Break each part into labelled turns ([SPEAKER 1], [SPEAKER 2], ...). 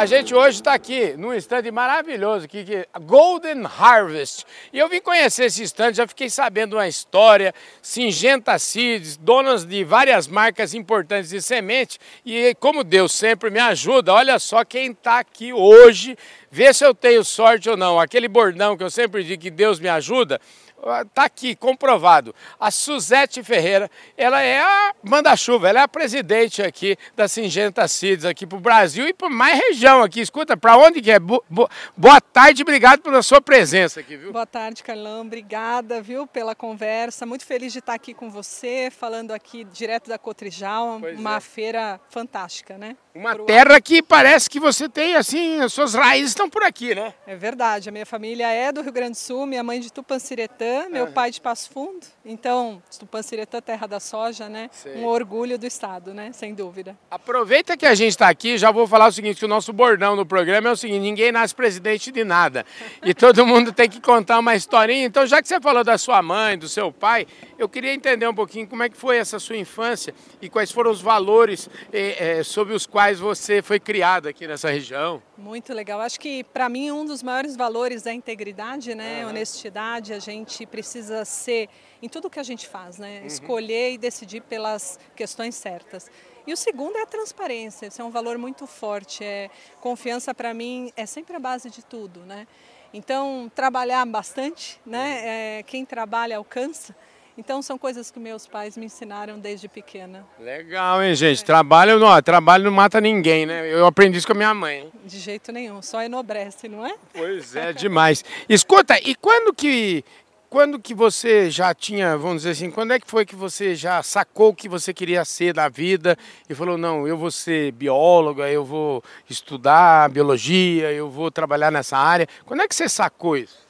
[SPEAKER 1] A gente hoje está aqui num stand maravilhoso que é Golden Harvest. E eu vim conhecer esse stand, já fiquei sabendo uma história, Singenta Seeds, donas de várias marcas importantes de semente. E como Deus sempre me ajuda, olha só quem está aqui hoje, vê se eu tenho sorte ou não. Aquele bordão que eu sempre digo que Deus me ajuda, Está aqui, comprovado. A Suzete Ferreira, ela é a manda-chuva, ela é a presidente aqui da Singenta Seeds aqui para o Brasil e para mais região aqui. Escuta, para onde que é? Bo bo boa tarde, obrigado pela sua presença aqui, viu?
[SPEAKER 2] Boa tarde, Carlão. Obrigada, viu, pela conversa. Muito feliz de estar aqui com você, falando aqui direto da Cotrijal, pois uma é. feira fantástica, né?
[SPEAKER 1] Uma Pro... terra que parece que você tem, assim, as suas raízes estão por aqui, né?
[SPEAKER 2] É verdade. A minha família é do Rio Grande do Sul, minha mãe de Tupanciretã, meu uhum. pai de Passo Fundo. Então, Tupanciretã, terra da soja, né? Sei. Um orgulho do estado, né? Sem dúvida.
[SPEAKER 1] Aproveita que a gente está aqui, já vou falar o seguinte, que o nosso bordão no programa é o seguinte, ninguém nasce presidente de nada. E todo mundo tem que contar uma historinha. Então, já que você falou da sua mãe, do seu pai, eu queria entender um pouquinho como é que foi essa sua infância e quais foram os valores eh, eh, sobre os quais você foi criado aqui nessa região.
[SPEAKER 2] Muito legal. Acho que para mim um dos maiores valores é a integridade, né? Uhum. Honestidade. A gente precisa ser em tudo que a gente faz, né? Uhum. Escolher e decidir pelas questões certas. E o segundo é a transparência. Esse é um valor muito forte. É confiança para mim é sempre a base de tudo, né? Então trabalhar bastante, né? É, quem trabalha alcança. Então são coisas que meus pais me ensinaram desde pequena.
[SPEAKER 1] Legal, hein, gente? É. Trabalho não, trabalho não mata ninguém, né? Eu aprendi isso com a minha mãe.
[SPEAKER 2] De jeito nenhum, só enobrece, não é?
[SPEAKER 1] Pois é, demais. Escuta, e quando que quando que você já tinha, vamos dizer assim, quando é que foi que você já sacou o que você queria ser da vida e falou, não, eu vou ser bióloga, eu vou estudar biologia, eu vou trabalhar nessa área. Quando é que você sacou isso?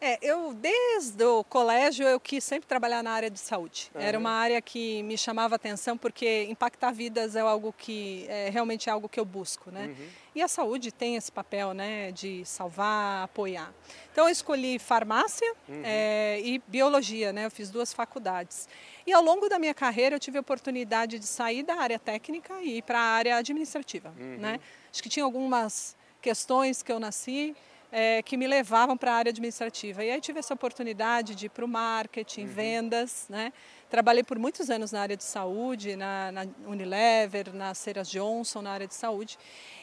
[SPEAKER 2] É, eu desde o colégio eu quis sempre trabalhar na área de saúde. Uhum. Era uma área que me chamava atenção porque impactar vidas é algo que é, realmente é algo que eu busco, né? Uhum. E a saúde tem esse papel, né, de salvar, apoiar. Então eu escolhi farmácia uhum. é, e biologia, né? Eu fiz duas faculdades. E ao longo da minha carreira eu tive a oportunidade de sair da área técnica e ir para a área administrativa, né? Uhum. Acho que tinha algumas questões que eu nasci é, que me levavam para a área administrativa. E aí tive essa oportunidade de ir para o marketing, uhum. vendas, né? Trabalhei por muitos anos na área de saúde, na, na, Unilever, na Ceras Johnson, na área de saúde.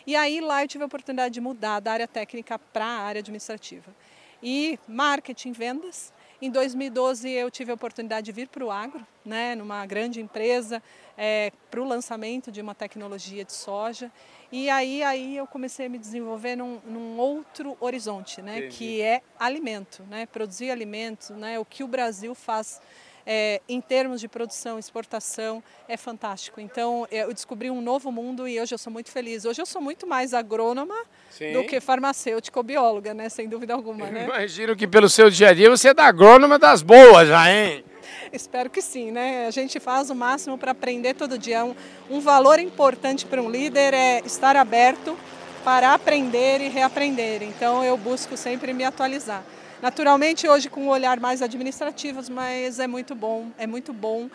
[SPEAKER 2] E aí lá eu tive a oportunidade de mudar da área técnica para a área administrativa. E marketing, vendas. Em 2012 eu tive a oportunidade de vir para o agro, né, numa grande empresa, é, para o lançamento de uma tecnologia de soja. E aí, aí eu comecei a me desenvolver num, num outro horizonte, né? Que é alimento, né? Produzir alimento, né? O que o Brasil faz é, em termos de produção, exportação, é fantástico. Então, é, eu descobri um novo mundo e hoje eu sou muito feliz. Hoje eu sou muito mais agrônoma Sim. do que farmacêutico ou bióloga, né? Sem dúvida alguma, né?
[SPEAKER 1] Imagino que pelo seu dia a dia você é da agrônoma das boas já, hein?
[SPEAKER 2] Espero que sim, né? A gente faz o máximo para aprender todo dia. Um, um valor importante para um líder é estar aberto para aprender e reaprender. Então eu busco sempre me atualizar. Naturalmente hoje com um olhar mais administrativo, mas é muito bom, é muito bom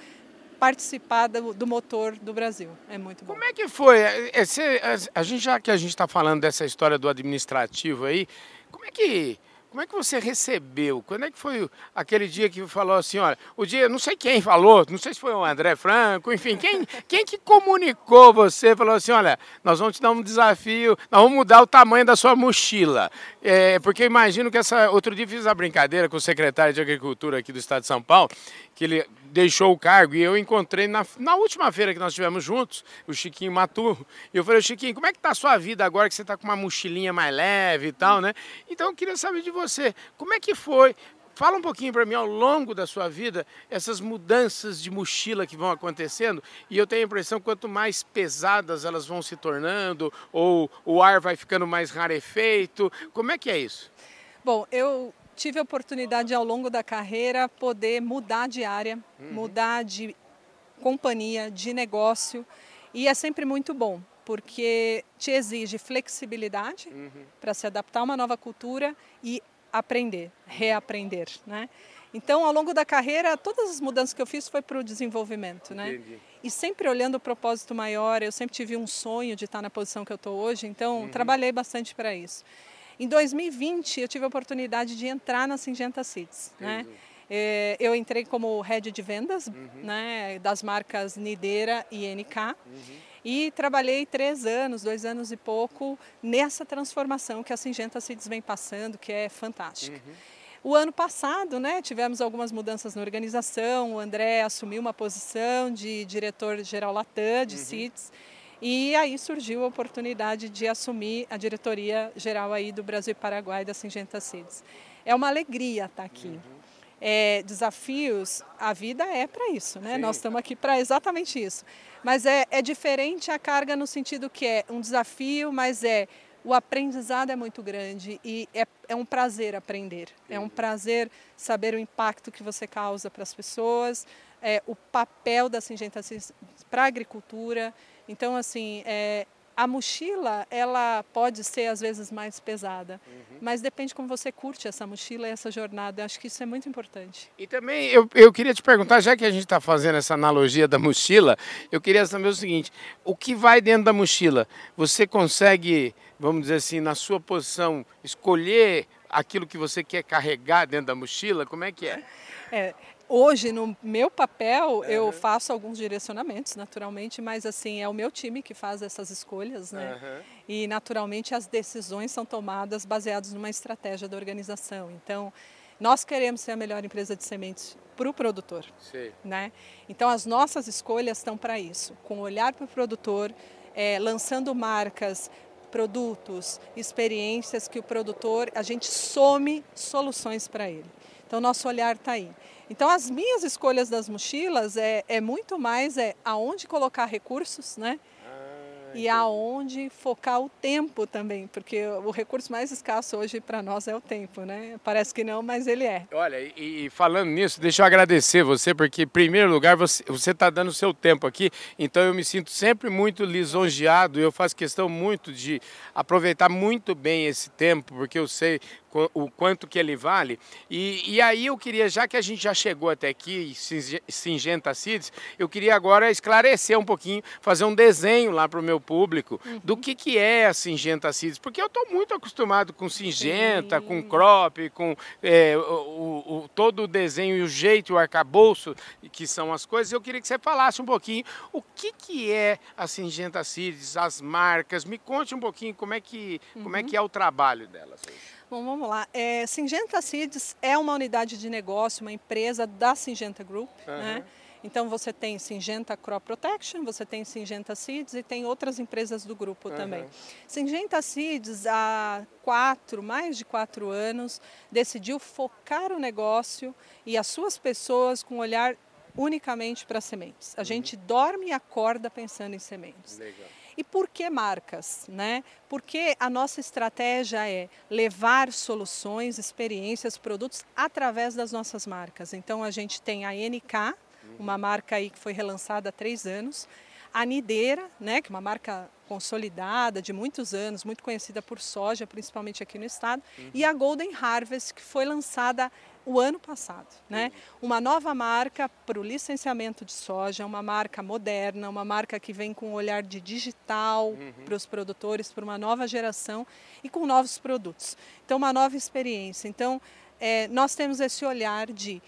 [SPEAKER 2] participar do, do, motor do Brasil. É muito bom.
[SPEAKER 1] Como é que foi? Esse, a, a gente já que a gente está falando dessa história do administrativo aí, como é que como é que você recebeu? Quando é que foi aquele dia que falou assim, olha, o dia, não sei quem falou, não sei se foi o André Franco, enfim, quem, quem que comunicou você, falou assim, olha, nós vamos te dar um desafio, nós vamos mudar o tamanho da sua mochila. É, porque imagino que essa, outro dia fiz a brincadeira com o secretário de Agricultura aqui do Estado de São Paulo, que ele deixou o cargo e eu encontrei na, na última feira que nós tivemos juntos, o Chiquinho Maturro, e eu falei, Chiquinho, como é que tá a sua vida agora que você está com uma mochilinha mais leve e tal, né? Então eu queria saber de você, como é que foi? Fala um pouquinho para mim ao longo da sua vida essas mudanças de mochila que vão acontecendo e eu tenho a impressão quanto mais pesadas elas vão se tornando ou o ar vai ficando mais rarefeito. Como é que é isso?
[SPEAKER 2] Bom, eu tive a oportunidade ao longo da carreira poder mudar de área, uhum. mudar de companhia, de negócio e é sempre muito bom porque te exige flexibilidade uhum. para se adaptar a uma nova cultura e aprender, reaprender, né? Então, ao longo da carreira, todas as mudanças que eu fiz foi para o desenvolvimento, né? Entendi. E sempre olhando o propósito maior, eu sempre tive um sonho de estar na posição que eu estou hoje, então uhum. trabalhei bastante para isso. Em 2020, eu tive a oportunidade de entrar na Singenta Seeds, né? É, eu entrei como head de vendas uhum. né, das marcas Nideira e NK. Uhum. E trabalhei três anos, dois anos e pouco, nessa transformação que a Singenta Seeds vem passando, que é fantástica. Uhum. O ano passado, né, tivemos algumas mudanças na organização. O André assumiu uma posição de diretor-geral Latam de uhum. CITES. E aí surgiu a oportunidade de assumir a diretoria geral aí do Brasil e Paraguai da Singenta Seeds. É uma alegria estar aqui. Uhum é, desafios, a vida é para isso, né? Sim. Nós estamos aqui para exatamente isso. Mas é, é diferente a carga no sentido que é um desafio, mas é o aprendizado é muito grande e é, é um prazer aprender. É um prazer saber o impacto que você causa para as pessoas, é, o papel da Singenta para a agricultura. Então, assim, é, a mochila, ela pode ser às vezes mais pesada, uhum. mas depende como você curte essa mochila e essa jornada. Acho que isso é muito importante.
[SPEAKER 1] E também eu, eu queria te perguntar, já que a gente está fazendo essa analogia da mochila, eu queria saber o seguinte: o que vai dentro da mochila? Você consegue, vamos dizer assim, na sua posição, escolher aquilo que você quer carregar dentro da mochila? Como é que é?
[SPEAKER 2] É, Hoje, no meu papel, uhum. eu faço alguns direcionamentos, naturalmente, mas assim, é o meu time que faz essas escolhas, né? Uhum. E naturalmente as decisões são tomadas baseadas numa estratégia da organização. Então, nós queremos ser a melhor empresa de sementes para o produtor, Sim. né? Então, as nossas escolhas estão para isso, com olhar para o produtor, é, lançando marcas produtos, experiências que o produtor, a gente some soluções para ele. Então, nosso olhar está aí. Então, as minhas escolhas das mochilas é, é muito mais é aonde colocar recursos, né? e aonde focar o tempo também, porque o recurso mais escasso hoje para nós é o tempo, né? Parece que não, mas ele é.
[SPEAKER 1] Olha, e, e falando nisso, deixa eu agradecer você, porque em primeiro lugar você está dando o seu tempo aqui, então eu me sinto sempre muito lisonjeado e eu faço questão muito de aproveitar muito bem esse tempo, porque eu sei o quanto que ele vale. E, e aí eu queria, já que a gente já chegou até aqui, Singenta Seeds, eu queria agora esclarecer um pouquinho, fazer um desenho lá para o meu público uhum. do que, que é a Singenta Seeds, porque eu estou muito acostumado com Singenta, Sim. com crop, com é, o, o, todo o desenho e o jeito, o arcabouço, que são as coisas. Eu queria que você falasse um pouquinho o que, que é a Singenta Seeds, as marcas, me conte um pouquinho como é que, uhum. como é, que é o trabalho delas hoje.
[SPEAKER 2] Bom, vamos lá. É, Singenta Seeds é uma unidade de negócio, uma empresa da Singenta Group. Uhum. Né? Então você tem Singenta Crop Protection, você tem Singenta Seeds e tem outras empresas do grupo uhum. também. Singenta Seeds, há quatro, mais de quatro anos, decidiu focar o negócio e as suas pessoas com um olhar unicamente para sementes. A uhum. gente dorme e acorda pensando em sementes. Legal. E por que marcas? Né? Porque a nossa estratégia é levar soluções, experiências, produtos através das nossas marcas. Então a gente tem a NK, uma marca aí que foi relançada há três anos, a Nideira, né, que é uma marca consolidada de muitos anos, muito conhecida por soja, principalmente aqui no estado, uhum. e a Golden Harvest, que foi lançada o ano passado. Né? Uma nova marca para o licenciamento de soja, uma marca moderna, uma marca que vem com um olhar de digital uhum. para os produtores, para uma nova geração e com novos produtos. Então, uma nova experiência. Então, é, nós temos esse olhar de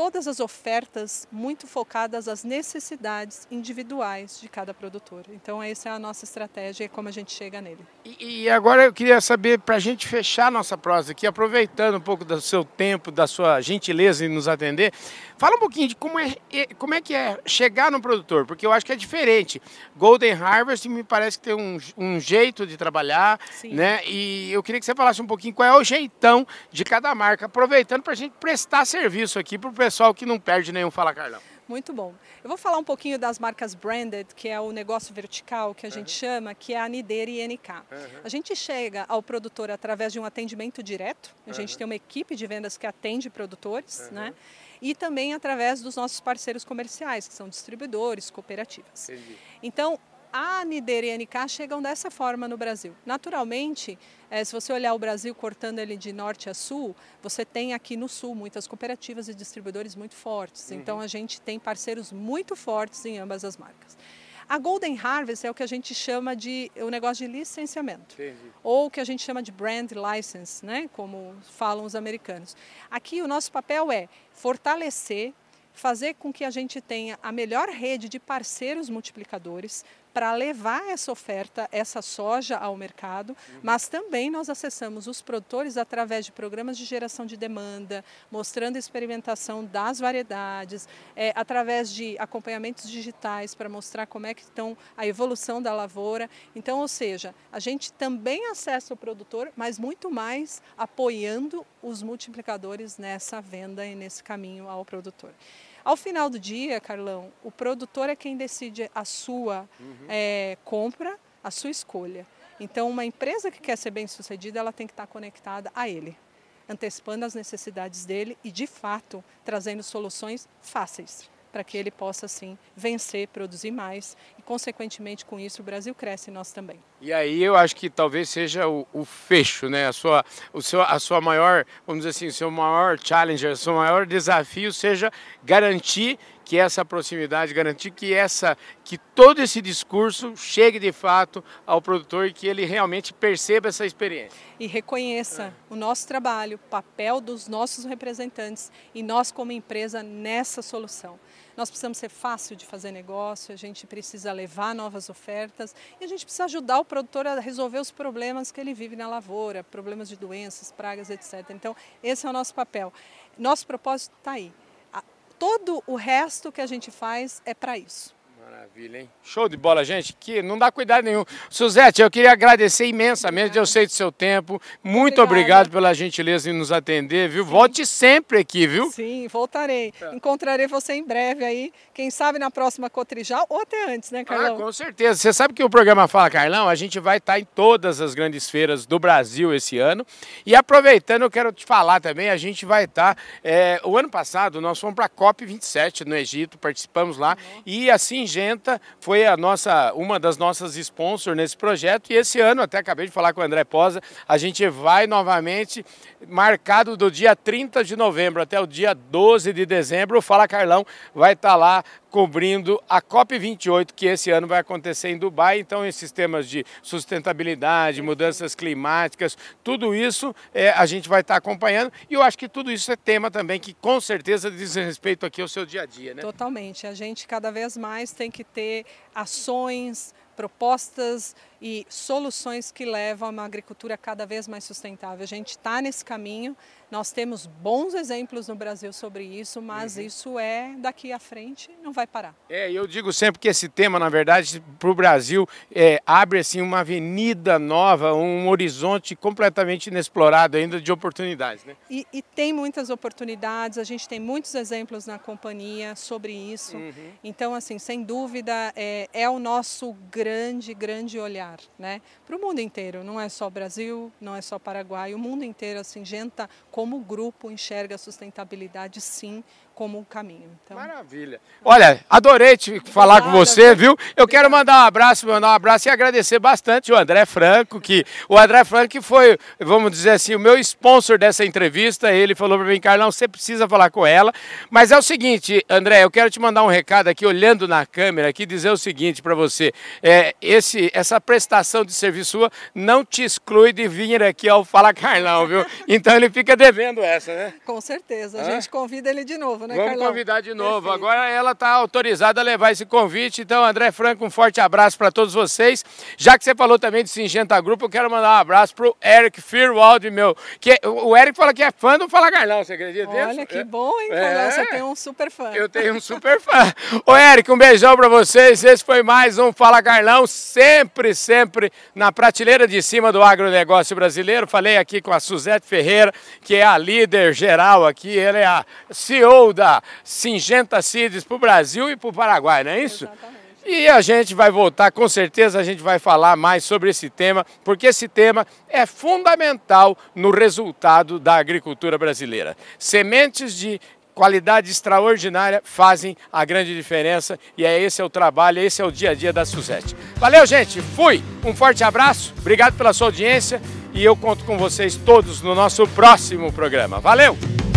[SPEAKER 2] todas as ofertas muito focadas às necessidades individuais de cada produtor. Então essa é a nossa estratégia e como a gente chega nele.
[SPEAKER 1] E, e agora eu queria saber, para a gente fechar nossa prosa aqui, aproveitando um pouco do seu tempo, da sua gentileza em nos atender, fala um pouquinho de como é, como é que é chegar no produtor, porque eu acho que é diferente. Golden Harvest me parece que tem um, um jeito de trabalhar, Sim. né? E eu queria que você falasse um pouquinho qual é o jeitão de cada marca, aproveitando para a gente prestar serviço aqui para o pessoal que não perde nenhum Fala Carlão.
[SPEAKER 2] Muito bom. Eu vou falar um pouquinho das marcas branded, que é o negócio vertical que a uhum. gente chama, que é a Nideira e NK. Uhum. A gente chega ao produtor através de um atendimento direto. A uhum. gente tem uma equipe de vendas que atende produtores, né? E também através dos nossos parceiros comerciais, que são distribuidores, cooperativas. Entendi. Então, a anideira e a NK chegam dessa forma no Brasil. Naturalmente, é, se você olhar o Brasil cortando ele de norte a sul, você tem aqui no sul muitas cooperativas e distribuidores muito fortes. Uhum. Então a gente tem parceiros muito fortes em ambas as marcas. A Golden Harvest é o que a gente chama de o negócio de licenciamento, Entendi. ou o que a gente chama de brand license, né, como falam os americanos. Aqui o nosso papel é fortalecer, fazer com que a gente tenha a melhor rede de parceiros multiplicadores, para levar essa oferta, essa soja ao mercado, uhum. mas também nós acessamos os produtores através de programas de geração de demanda, mostrando a experimentação das variedades, é, através de acompanhamentos digitais para mostrar como é que estão a evolução da lavoura. Então, ou seja, a gente também acessa o produtor, mas muito mais apoiando os multiplicadores nessa venda e nesse caminho ao produtor. Ao final do dia, Carlão, o produtor é quem decide a sua uhum. é, compra, a sua escolha. Então, uma empresa que quer ser bem sucedida, ela tem que estar conectada a ele, antecipando as necessidades dele e, de fato, trazendo soluções fáceis para que ele possa, assim, vencer, produzir mais e, consequentemente, com isso, o Brasil cresce e nós também.
[SPEAKER 1] E aí eu acho que talvez seja o, o fecho, né? A sua, o seu, a sua maior, vamos dizer assim, o seu maior challenger, o seu maior desafio seja garantir que essa proximidade, garantir que essa, que todo esse discurso chegue de fato ao produtor e que ele realmente perceba essa experiência.
[SPEAKER 2] E reconheça é. o nosso trabalho, o papel dos nossos representantes e nós como empresa nessa solução. Nós precisamos ser fácil de fazer negócio, a gente precisa levar novas ofertas e a gente precisa ajudar o produtor a resolver os problemas que ele vive na lavoura, problemas de doenças, pragas, etc. Então, esse é o nosso papel. Nosso propósito está aí. Todo o resto que a gente faz é para isso.
[SPEAKER 1] Maravilha, hein? Show de bola, gente. Que não dá cuidado nenhum. Suzete, eu queria agradecer imensamente. Eu sei do seu tempo. Muito Obrigada. obrigado pela gentileza em nos atender, viu? Sim. Volte sempre aqui, viu?
[SPEAKER 2] Sim, voltarei. É. Encontrarei você em breve aí. Quem sabe na próxima Cotrijal ou até antes, né, Carlão?
[SPEAKER 1] Ah, com certeza. Você sabe que o programa Fala Carlão, a gente vai estar em todas as grandes feiras do Brasil esse ano. E aproveitando, eu quero te falar também, a gente vai estar. É, o ano passado nós fomos para a COP27 no Egito, participamos lá. Uhum. E assim, gente foi a nossa, uma das nossas sponsors nesse projeto. E esse ano, até acabei de falar com o André Posa, a gente vai novamente, marcado do dia 30 de novembro até o dia 12 de dezembro, o Fala Carlão vai estar lá cobrindo a COP28, que esse ano vai acontecer em Dubai. Então, esses temas de sustentabilidade, mudanças climáticas, tudo isso é, a gente vai estar acompanhando. E eu acho que tudo isso é tema também que, com certeza, diz respeito aqui ao seu dia a dia, né?
[SPEAKER 2] Totalmente. A gente cada vez mais tem que ter ações, propostas e soluções que levam a uma agricultura cada vez mais sustentável. A gente está nesse caminho, nós temos bons exemplos no Brasil sobre isso, mas uhum. isso é daqui à frente, não vai parar.
[SPEAKER 1] É, eu digo sempre que esse tema, na verdade, para o Brasil é, abre assim uma avenida nova, um horizonte completamente inexplorado ainda de oportunidades. Né?
[SPEAKER 2] E, e tem muitas oportunidades, a gente tem muitos exemplos na companhia sobre isso. Uhum. Então, assim, sem dúvida, é, é o nosso grande, grande olhar né? para o mundo inteiro. Não é só Brasil, não é só o Paraguai, o mundo inteiro, assim, gente como grupo enxerga a sustentabilidade sim como um caminho.
[SPEAKER 1] Então... Maravilha. Olha, adorei te falar com você, viu? Eu quero mandar um abraço, mandar um abraço e agradecer bastante o André Franco, que o André Franco foi, vamos dizer assim, o meu sponsor dessa entrevista. Ele falou para mim, Carlão, você precisa falar com ela. Mas é o seguinte, André, eu quero te mandar um recado aqui, olhando na câmera aqui, dizer o seguinte para você. É, esse, essa prestação de serviço sua não te exclui de vir aqui ao Fala Carlão, viu? Então ele fica devendo essa, né?
[SPEAKER 2] Com certeza. A Hã? gente convida ele de novo, né? Né,
[SPEAKER 1] Vamos
[SPEAKER 2] Carlão?
[SPEAKER 1] convidar de novo. Perfeito. Agora ela está autorizada a levar esse convite. Então, André Franco, um forte abraço para todos vocês. Já que você falou também de Singenta Grupo, eu quero mandar um abraço para o Eric Firwald, meu. Que, o Eric fala que é fã do Fala Carlão, você acredita
[SPEAKER 2] Olha,
[SPEAKER 1] nisso?
[SPEAKER 2] que bom, hein, Carlão? É. Você tem um super fã.
[SPEAKER 1] Eu tenho um super fã. Ô, Eric, um beijão para vocês. Esse foi mais um Fala Carlão, sempre, sempre na prateleira de cima do agronegócio brasileiro. Falei aqui com a Suzete Ferreira, que é a líder geral aqui. Ela é a CEO da Singenta Seeds para o Brasil e para o Paraguai, não é isso? Exatamente. E a gente vai voltar, com certeza a gente vai falar mais sobre esse tema, porque esse tema é fundamental no resultado da agricultura brasileira. Sementes de qualidade extraordinária fazem a grande diferença e é esse é o trabalho, esse é o dia a dia da Suzete. Valeu, gente. Fui. Um forte abraço. Obrigado pela sua audiência e eu conto com vocês todos no nosso próximo programa. Valeu!